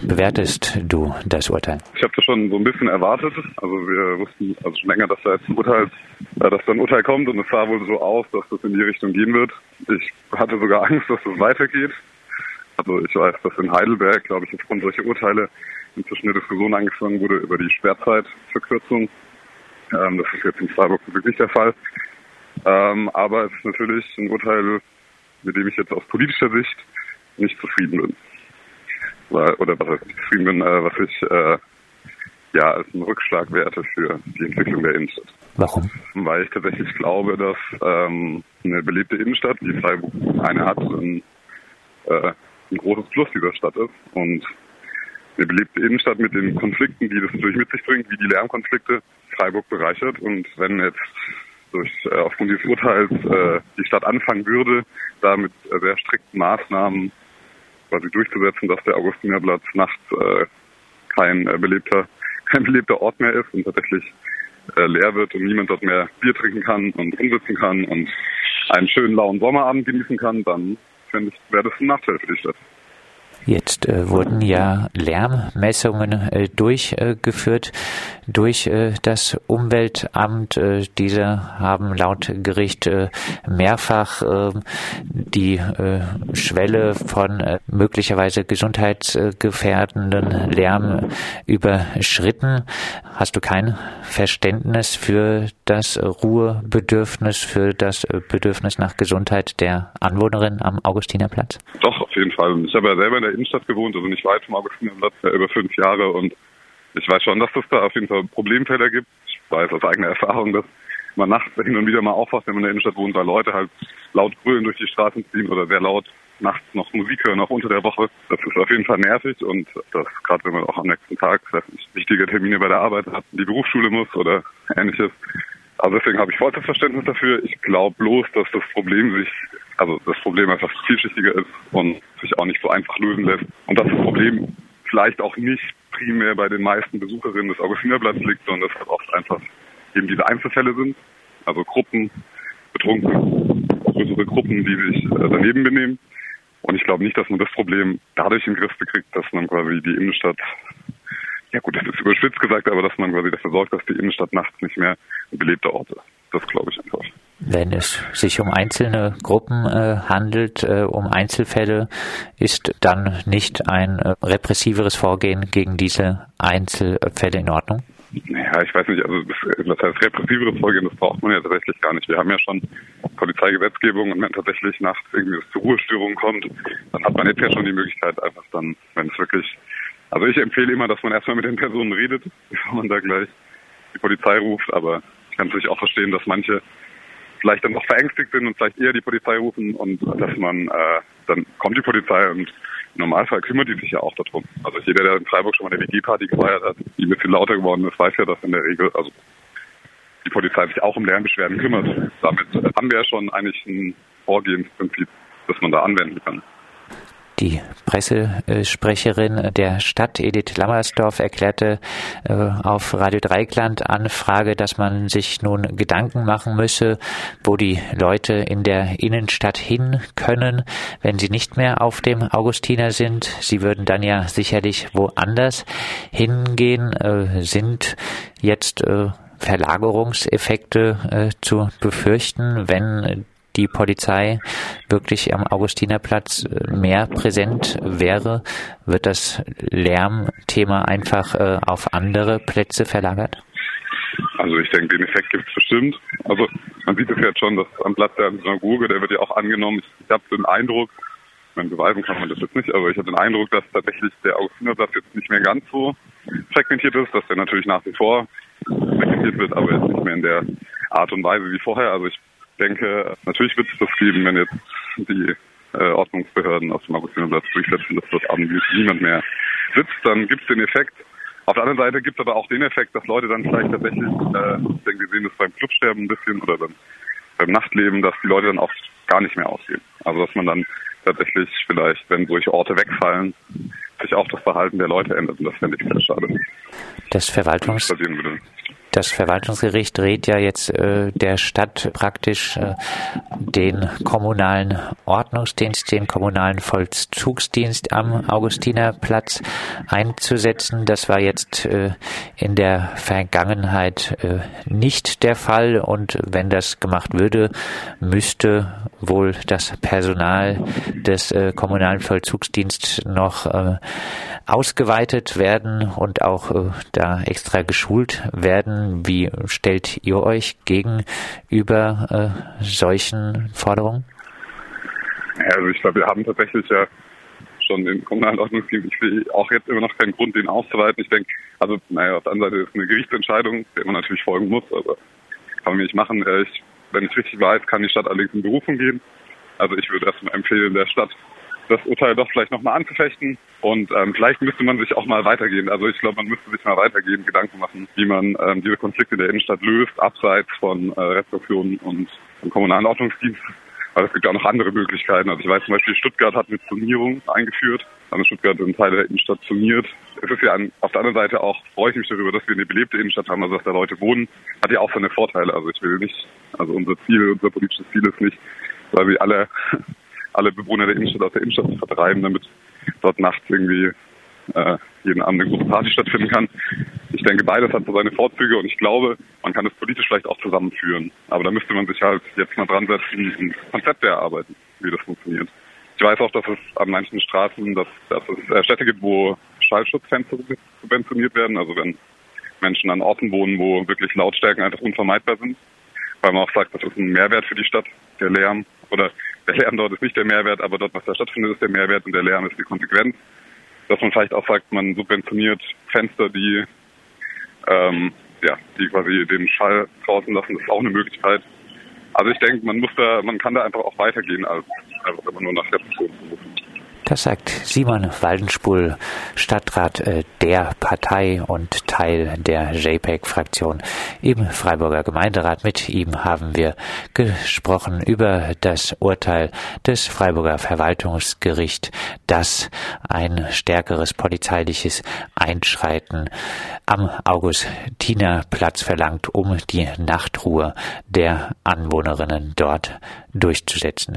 Wie bewertest du das Urteil? Ich habe das schon so ein bisschen erwartet. Also wir wussten also schon länger, dass da jetzt ein Urteil, äh, dass da ein Urteil kommt und es sah wohl so aus, dass das in die Richtung gehen wird. Ich hatte sogar Angst, dass es weitergeht. Also ich weiß, dass in Heidelberg, glaube ich, aufgrund solcher Urteile inzwischen eine Diskussion angefangen wurde über die Sperrzeitverkürzung. Ähm, das ist jetzt in Freiburg wirklich der Fall. Ähm, aber es ist natürlich ein Urteil, mit dem ich jetzt aus politischer Sicht nicht zufrieden bin. Oder was ich zufrieden bin, äh, was ich äh, ja als einen Rückschlag werte für die Entwicklung der Innenstadt. Warum? Weil ich tatsächlich glaube, dass ähm, eine belebte Innenstadt, wie Freiburg eine hat, ein, äh, ein großes Plus dieser Stadt ist. Und eine belebte Innenstadt mit den Konflikten, die das natürlich mit sich bringt, wie die Lärmkonflikte, Freiburg bereichert. Und wenn jetzt durch äh, aufgrund dieses Urteils äh, die Stadt anfangen würde, da mit äh, sehr strikten Maßnahmen quasi durchzusetzen, dass der Augustinerplatz nachts äh, kein äh, belebter kein belebter Ort mehr ist und tatsächlich äh, leer wird und niemand dort mehr Bier trinken kann und umsitzen kann und einen schönen lauen Sommerabend genießen kann, dann finde ich, wäre das ein Nachteil für die Stadt. Jetzt äh, wurden ja Lärmmessungen äh, durchgeführt durch äh, das Umweltamt. Äh, diese haben laut Gericht äh, mehrfach ähm, die Schwelle von möglicherweise gesundheitsgefährdenden Lärm überschritten. Hast du kein Verständnis für das Ruhebedürfnis, für das Bedürfnis nach Gesundheit der Anwohnerin am Augustinerplatz? Doch, auf jeden Fall. Ich habe ja selber in der Innenstadt gewohnt, also nicht weit vom Augustinerplatz, ja über fünf Jahre und ich weiß schon, dass es da auf jeden Fall Problemfelder gibt. Ich weiß aus eigener Erfahrung, dass man nachts hin und wieder mal aufwacht, wenn man in der Innenstadt wohnt, weil Leute halt laut brüllen durch die Straßen ziehen oder sehr laut nachts noch Musik hören, auch unter der Woche. Das ist auf jeden Fall nervig und das gerade wenn man auch am nächsten Tag wichtige Termine bei der Arbeit hat, die Berufsschule muss oder ähnliches. Also deswegen habe ich vollstes Verständnis dafür. Ich glaube bloß, dass das Problem sich also das Problem einfach vielschichtiger ist und sich auch nicht so einfach lösen lässt. Und dass das Problem vielleicht auch nicht primär bei den meisten Besucherinnen des Augustinerblatts liegt, sondern dass das oft einfach eben diese Einzelfälle sind, also Gruppen, betrunken, größere Gruppen, die sich äh, daneben benehmen. Und ich glaube nicht, dass man das Problem dadurch in den Griff bekriegt, dass man quasi die Innenstadt, ja gut, das ist überspitzt gesagt, aber dass man quasi dafür sorgt, dass die Innenstadt nachts nicht mehr ein belebter Ort ist. Das glaube ich einfach. Wenn es sich um einzelne Gruppen äh, handelt, äh, um Einzelfälle, ist dann nicht ein äh, repressiveres Vorgehen gegen diese Einzelfälle in Ordnung? Ja, ich weiß nicht, also das, heißt repressiveres Vorgehen, das braucht man ja tatsächlich gar nicht. Wir haben ja schon Polizeigesetzgebung und wenn tatsächlich nachts irgendwie es zu Ruhestörungen kommt, dann hat man jetzt ja schon die Möglichkeit, einfach dann, wenn es wirklich, also ich empfehle immer, dass man erstmal mit den Personen redet, bevor man da gleich die Polizei ruft, aber ich kann natürlich auch verstehen, dass manche vielleicht dann noch verängstigt sind und vielleicht eher die Polizei rufen und dass man, äh, dann kommt die Polizei und im Normalfall kümmert die sich ja auch darum. Also jeder, der in Freiburg schon mal eine WG-Party gefeiert hat, die ein bisschen lauter geworden ist, weiß ja, dass in der Regel, also die Polizei sich auch um Lärmbeschwerden kümmert. Damit haben wir ja schon eigentlich ein Vorgehensprinzip, das man da anwenden kann. Die Pressesprecherin der Stadt, Edith Lammersdorf, erklärte äh, auf Radio Dreikland Anfrage, dass man sich nun Gedanken machen müsse, wo die Leute in der Innenstadt hin können, wenn sie nicht mehr auf dem Augustiner sind. Sie würden dann ja sicherlich woanders hingehen, äh, sind jetzt äh, Verlagerungseffekte zu befürchten, wenn die Polizei wirklich am Augustinerplatz äh, mehr präsent wäre, wird das Lärmthema einfach äh, auf andere Plätze verlagert? Also ich denke, den Effekt gibt es bestimmt. Also man sieht es jetzt schon, dass am Platz der Synagoge, der wird ja auch angenommen. Ich, ich habe den Eindruck, man beweisen kann man das jetzt nicht, aber ich habe den Eindruck, dass tatsächlich der Augustinerplatz jetzt nicht mehr ganz so fragmentiert ist, dass der natürlich nach wie vor fragmentiert wird, aber jetzt nicht mehr in der Art und Weise wie vorher. Also ich denke, natürlich wird es das geben, wenn jetzt die äh, Ordnungsbehörden auf dem Augustinerplatz durchsetzen, dass dort abends niemand mehr sitzt, dann gibt es den Effekt. Auf der anderen Seite gibt es aber auch den Effekt, dass Leute dann vielleicht tatsächlich, äh, ich denke, wir sehen das beim Clubsterben ein bisschen oder beim, beim Nachtleben, dass die Leute dann auch gar nicht mehr ausgehen. Also dass man dann tatsächlich vielleicht, wenn solche Orte wegfallen, sich auch das Verhalten der Leute ändert. Und das fände ich sehr schade. Das Verwaltungs Das Verwaltungsgericht rät ja jetzt äh, der Stadt praktisch äh, den kommunalen Ordnungsdienst, den kommunalen Vollzugsdienst am Augustinerplatz einzusetzen. Das war jetzt äh, in der Vergangenheit äh, nicht der Fall und wenn das gemacht würde, müsste wohl das Personal des äh, kommunalen Vollzugsdienstes noch äh, ausgeweitet werden und auch da extra geschult werden wie stellt ihr euch gegenüber äh, solchen Forderungen? Also ich glaube, wir haben tatsächlich ja schon den kommunalen. Ich sehe auch jetzt immer noch keinen Grund, den auszuweiten. Ich denke, also naja, auf der anderen Seite ist eine Gerichtsentscheidung, der man natürlich folgen muss, aber kann man nicht machen. Äh, ich, wenn ich richtig weiß, kann die Stadt allerdings in Berufung gehen. Also ich würde erstmal empfehlen, der Stadt das Urteil doch vielleicht nochmal anzufechten. Und ähm, vielleicht müsste man sich auch mal weitergehen. Also ich glaube, man müsste sich mal weitergehen, Gedanken machen, wie man ähm, diese Konflikte der Innenstadt löst, abseits von äh, Restriktionen und vom kommunalen Ordnungsdienst. Aber es gibt ja auch noch andere Möglichkeiten. Also ich weiß zum Beispiel, Stuttgart hat eine Zonierung eingeführt. Haben Stuttgart einen Teil der Innenstadt zoniert. Es ist ja an, auf der anderen Seite auch, freue ich mich darüber, dass wir eine belebte Innenstadt haben, also dass da Leute wohnen, hat ja auch seine Vorteile. Also ich will nicht, also unser Ziel, unser politisches Ziel ist nicht, weil wir alle alle Bewohner der Innenstadt aus der Innenstadt zu vertreiben, damit dort nachts irgendwie äh, jeden Abend eine große Party stattfinden kann. Ich denke, beides hat so seine Vorzüge und ich glaube, man kann es politisch vielleicht auch zusammenführen. Aber da müsste man sich halt jetzt mal dran setzen und Konzepte erarbeiten, wie das funktioniert. Ich weiß auch, dass es an manchen Straßen, dass, dass es äh, Städte gibt, wo Schallschutzfenster subventioniert werden. Also wenn Menschen an Orten wohnen, wo wirklich Lautstärken einfach unvermeidbar sind, weil man auch sagt, das ist ein Mehrwert für die Stadt, der Lärm oder der Lärm dort ist nicht der Mehrwert, aber dort, was da stattfindet, ist der Mehrwert und der Lärm ist die Konsequenz. Dass man vielleicht auch sagt, man subventioniert Fenster, die, ähm, ja, die quasi den Schall draußen lassen, das ist auch eine Möglichkeit. Also ich denke, man muss da, man kann da einfach auch weitergehen, als einfach immer nur nach Repression zu rufen. Das sagt Simon Waldenspul, Stadtrat äh, der Partei und Teil der JPEG-Fraktion im Freiburger Gemeinderat. Mit ihm haben wir gesprochen über das Urteil des Freiburger Verwaltungsgerichts, das ein stärkeres polizeiliches Einschreiten am Augustinerplatz verlangt, um die Nachtruhe der Anwohnerinnen dort durchzusetzen.